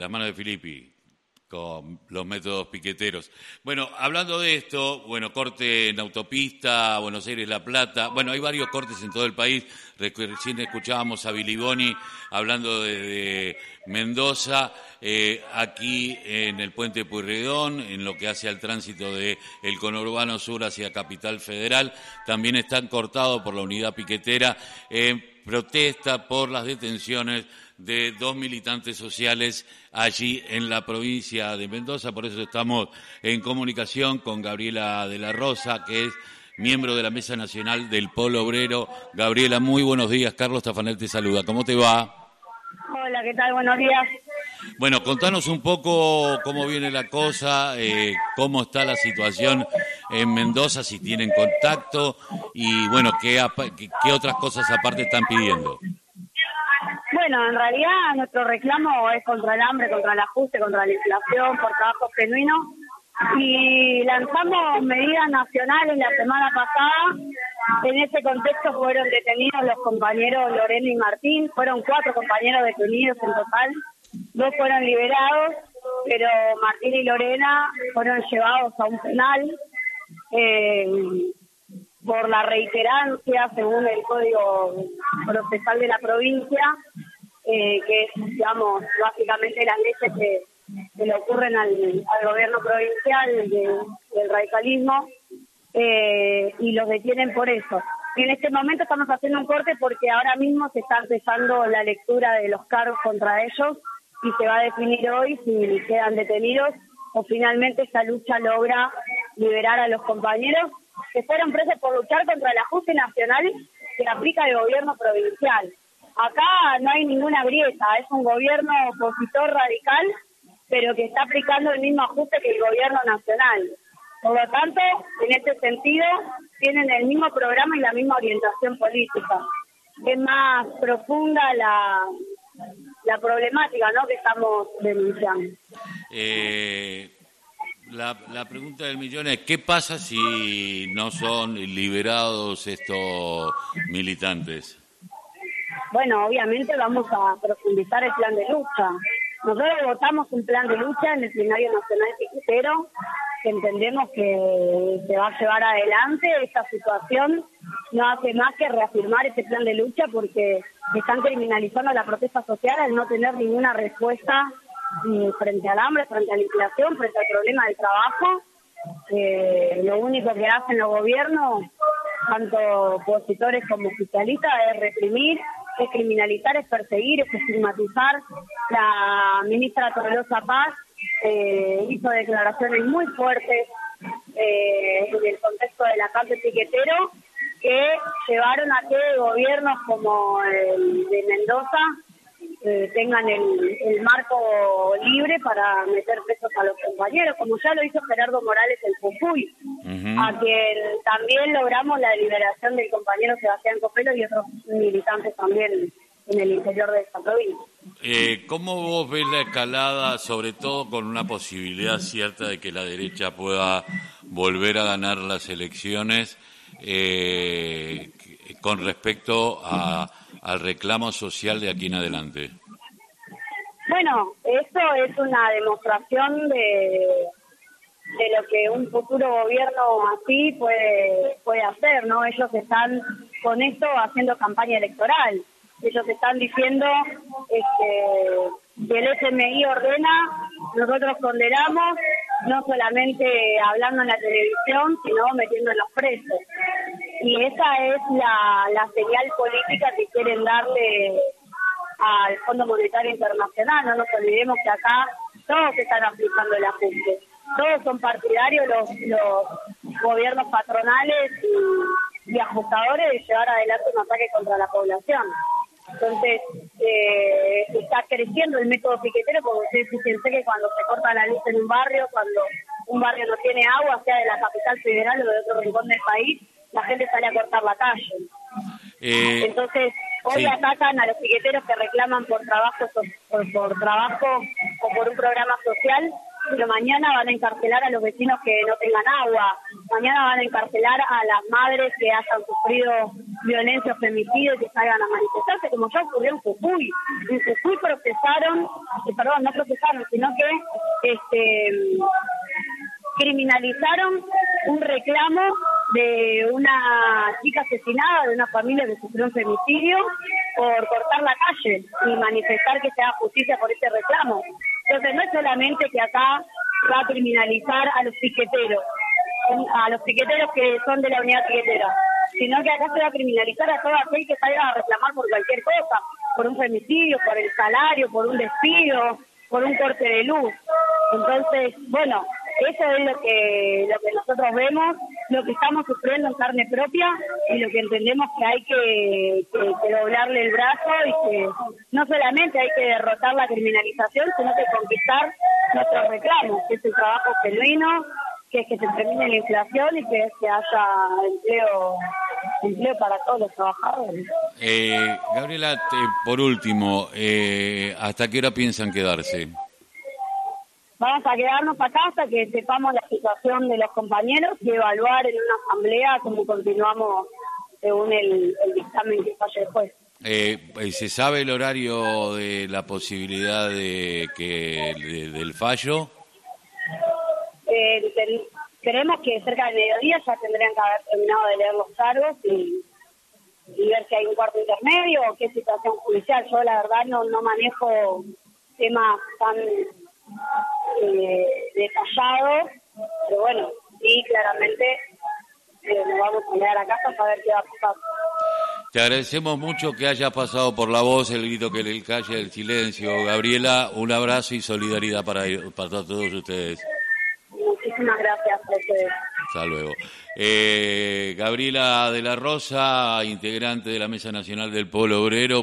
las manos de Filippi con los métodos piqueteros. Bueno, hablando de esto, bueno, corte en autopista, Buenos Aires, La Plata, bueno, hay varios cortes en todo el país. Recién escuchábamos a Biliboni hablando de, Mendoza, eh, aquí en el puente Puyredón, en lo que hace al tránsito del el conurbano sur hacia Capital Federal, también están cortados por la unidad piquetera en protesta por las detenciones de dos militantes sociales allí en la provincia de Mendoza. Por eso estamos en comunicación con Gabriela de la Rosa, que es miembro de la Mesa Nacional del Polo Obrero. Gabriela, muy buenos días. Carlos Tafanel te saluda. ¿Cómo te va? Hola, ¿qué tal? Buenos días. Bueno, contanos un poco cómo viene la cosa, eh, cómo está la situación en Mendoza, si tienen contacto y, bueno, qué, qué otras cosas aparte están pidiendo. Bueno, en realidad nuestro reclamo es contra el hambre, contra el ajuste, contra la inflación, por trabajo genuino. Y lanzamos medidas nacionales la semana pasada. En ese contexto fueron detenidos los compañeros Lorena y Martín. Fueron cuatro compañeros detenidos en total. Dos fueron liberados, pero Martín y Lorena fueron llevados a un penal. Eh, por la reiterancia, según el Código Procesal de la provincia, eh, que es, digamos, básicamente las leyes que, le ocurren al, gobierno provincial del radicalismo, eh, y los detienen por eso. En este momento estamos haciendo un corte porque ahora mismo se está empezando la lectura de los cargos contra ellos y se va a definir hoy si quedan detenidos o finalmente esta lucha logra liberar a los compañeros que fueron presos por luchar contra el ajuste nacional que aplica el gobierno provincial. Acá no hay ninguna grieta, es un gobierno opositor radical, pero que está aplicando el mismo ajuste que el gobierno nacional. Por lo tanto, en este sentido, tienen el mismo programa y la misma orientación política. Es más profunda la, la problemática ¿no? que estamos denunciando. Eh, la, la, pregunta del millón es, ¿qué pasa si no son liberados estos militantes? Bueno, obviamente vamos a profundizar el plan de lucha. Nosotros votamos un plan de lucha en el plenario nacional piquetero, que entendemos que se va a llevar adelante. Esta situación no hace más que reafirmar ese plan de lucha porque están criminalizando la protesta social al no tener ninguna respuesta frente al hambre, frente a la inflación, frente al problema del trabajo. Eh, lo único que hacen los gobiernos, tanto opositores como oficialistas, es reprimir, es criminalizar, es perseguir, es estigmatizar. La ministra Torrelosa Paz eh, hizo declaraciones muy fuertes eh, en el contexto de la cárcel piquetero que llevaron a que gobiernos como el de Mendoza eh, tengan el, marco libre para meter pesos a los compañeros, como ya lo hizo Gerardo Morales el Jujuy, a quien también logramos la liberación del compañero Sebastián Copelo y otros militantes también en el interior de esta provincia. Eh, ¿Cómo vos ves la escalada, sobre todo con una posibilidad cierta de que la derecha pueda volver a ganar las elecciones eh, con respecto a al reclamo social de aquí en adelante? Bueno, esto es una demostración de, de lo que un futuro gobierno así puede, puede hacer, ¿no? Ellos están con esto haciendo campaña electoral. Ellos están diciendo este, que el FMI ordena, nosotros condenamos, no solamente hablando en la televisión, sino metiendo en los presos y esa es la, la señal política que quieren darle al Fondo Monetario Internacional. No nos olvidemos que acá todos están aplicando el ajuste. Todos son partidarios los, los gobiernos patronales y, ajustadores de llevar adelante un ataque contra la población. Entonces, eh, está creciendo el método piquetero, porque ustedes fíjense que cuando se corta la luz en un barrio, cuando un barrio no tiene agua, sea de la capital federal o de otro rincón del país, la gente sale a cortar la calle. Eh, Entonces, hoy atacan a los piqueteros que reclaman por trabajo, por, por, trabajo o por un programa social, pero mañana van a encarcelar a los vecinos que no tengan agua, mañana van a encarcelar a las madres que hayan sufrido violencia o femicidio que salgan a manifestarse, como ya ocurrió en Jujuy. En Jujuy procesaron, eh, perdón, no procesaron, sino que este criminalizaron un reclamo de una chica asesinada de una familia que sufrió un femicidio por cortar la calle y manifestar que se haga justicia por ese reclamo. Entonces no es solamente que acá va a criminalizar a los piqueteros, a los piqueteros que son de la unidad piquetera, sino que acá se va a criminalizar a todo aquel que salga a reclamar por cualquier cosa, por un femicidio, por el salario, por un despido, por un corte de luz. Entonces, bueno, eso es lo que, lo que nosotros vemos, lo que estamos sufriendo en carne propia y lo que entendemos que hay que, doblarle el brazo y que no solamente hay que derrotar la criminalización, sino que conquistar nuestros reclamos, que es el trabajo genuino, que es que se termine la inflación y que, que haya empleo empleo para todos los trabajadores. Eh, Gabriela, por último, eh, ¿hasta qué hora piensan quedarse? Vamos a quedarnos acá hasta que sepamos la situación de los compañeros y evaluar en una asamblea cómo continuamos según el, dictamen que falle el juez. Eh, ¿Se sabe el horario de la posibilidad de que del fallo? Creemos que cerca del mediodía ya tendrían que haber terminado de leer los cargos y, ver si hay un cuarto intermedio o qué situación judicial. Yo la verdad no, no manejo temas tan eh, detallado, pero bueno, sí, claramente eh, nos vamos a quedar a casa para ver qué va a pasar. Te agradecemos mucho que hayas pasado por la voz, el grito que le calle, el silencio. Gabriela, un abrazo y solidaridad para, para todos ustedes. Gracias. Hasta luego. Eh, Gabriela de la Rosa, integrante de la Mesa Nacional del Pueblo Obrero.